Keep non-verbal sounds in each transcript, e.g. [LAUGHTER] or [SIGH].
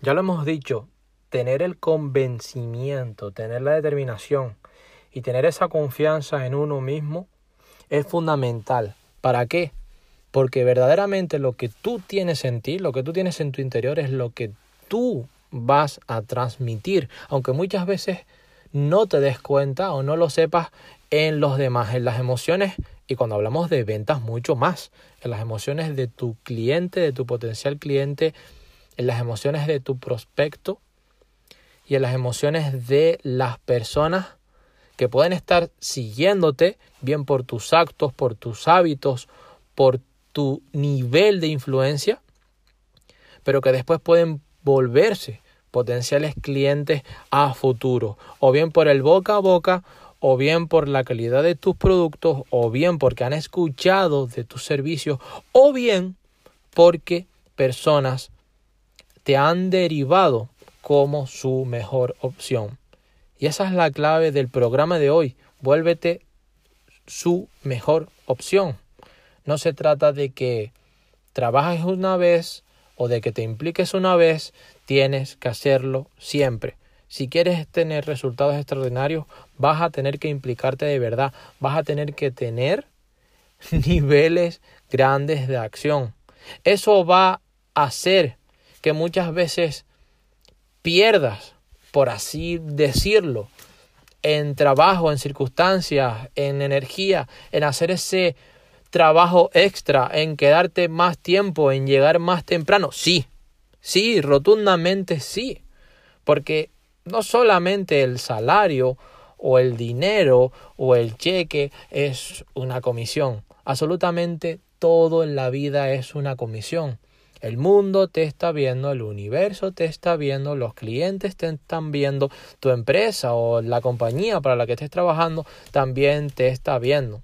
Ya lo hemos dicho, tener el convencimiento, tener la determinación y tener esa confianza en uno mismo es fundamental. ¿Para qué? Porque verdaderamente lo que tú tienes en ti, lo que tú tienes en tu interior es lo que tú vas a transmitir, aunque muchas veces no te des cuenta o no lo sepas en los demás, en las emociones y cuando hablamos de ventas mucho más, en las emociones de tu cliente, de tu potencial cliente, en las emociones de tu prospecto y en las emociones de las personas que pueden estar siguiéndote, bien por tus actos, por tus hábitos, por tu nivel de influencia, pero que después pueden volverse potenciales clientes a futuro, o bien por el boca a boca, o bien por la calidad de tus productos, o bien porque han escuchado de tus servicios, o bien porque personas te han derivado como su mejor opción. Y esa es la clave del programa de hoy. Vuélvete su mejor opción. No se trata de que trabajes una vez o de que te impliques una vez, tienes que hacerlo siempre. Si quieres tener resultados extraordinarios, vas a tener que implicarte de verdad, vas a tener que tener [LAUGHS] niveles grandes de acción. Eso va a hacer que muchas veces pierdas, por así decirlo, en trabajo, en circunstancias, en energía, en hacer ese trabajo extra, en quedarte más tiempo, en llegar más temprano. Sí, sí, rotundamente sí. Porque no solamente el salario o el dinero o el cheque es una comisión. Absolutamente todo en la vida es una comisión. El mundo te está viendo, el universo te está viendo, los clientes te están viendo, tu empresa o la compañía para la que estés trabajando también te está viendo.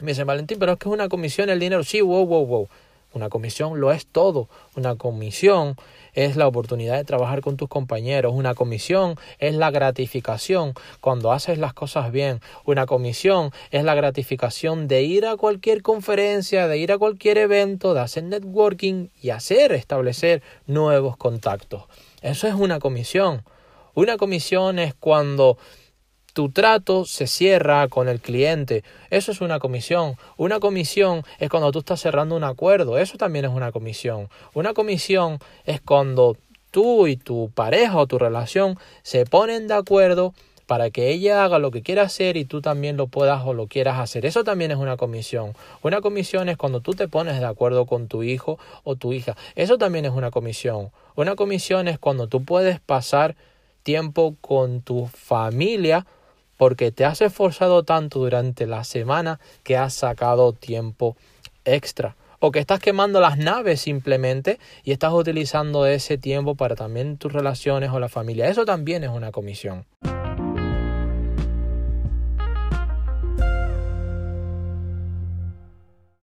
Me dice Valentín, pero es que es una comisión el dinero. Sí, wow, wow, wow. Una comisión lo es todo. Una comisión es la oportunidad de trabajar con tus compañeros. Una comisión es la gratificación cuando haces las cosas bien. Una comisión es la gratificación de ir a cualquier conferencia, de ir a cualquier evento, de hacer networking y hacer establecer nuevos contactos. Eso es una comisión. Una comisión es cuando tu trato se cierra con el cliente. Eso es una comisión. Una comisión es cuando tú estás cerrando un acuerdo. Eso también es una comisión. Una comisión es cuando tú y tu pareja o tu relación se ponen de acuerdo para que ella haga lo que quiera hacer y tú también lo puedas o lo quieras hacer. Eso también es una comisión. Una comisión es cuando tú te pones de acuerdo con tu hijo o tu hija. Eso también es una comisión. Una comisión es cuando tú puedes pasar tiempo con tu familia porque te has esforzado tanto durante la semana que has sacado tiempo extra o que estás quemando las naves simplemente y estás utilizando ese tiempo para también tus relaciones o la familia. Eso también es una comisión.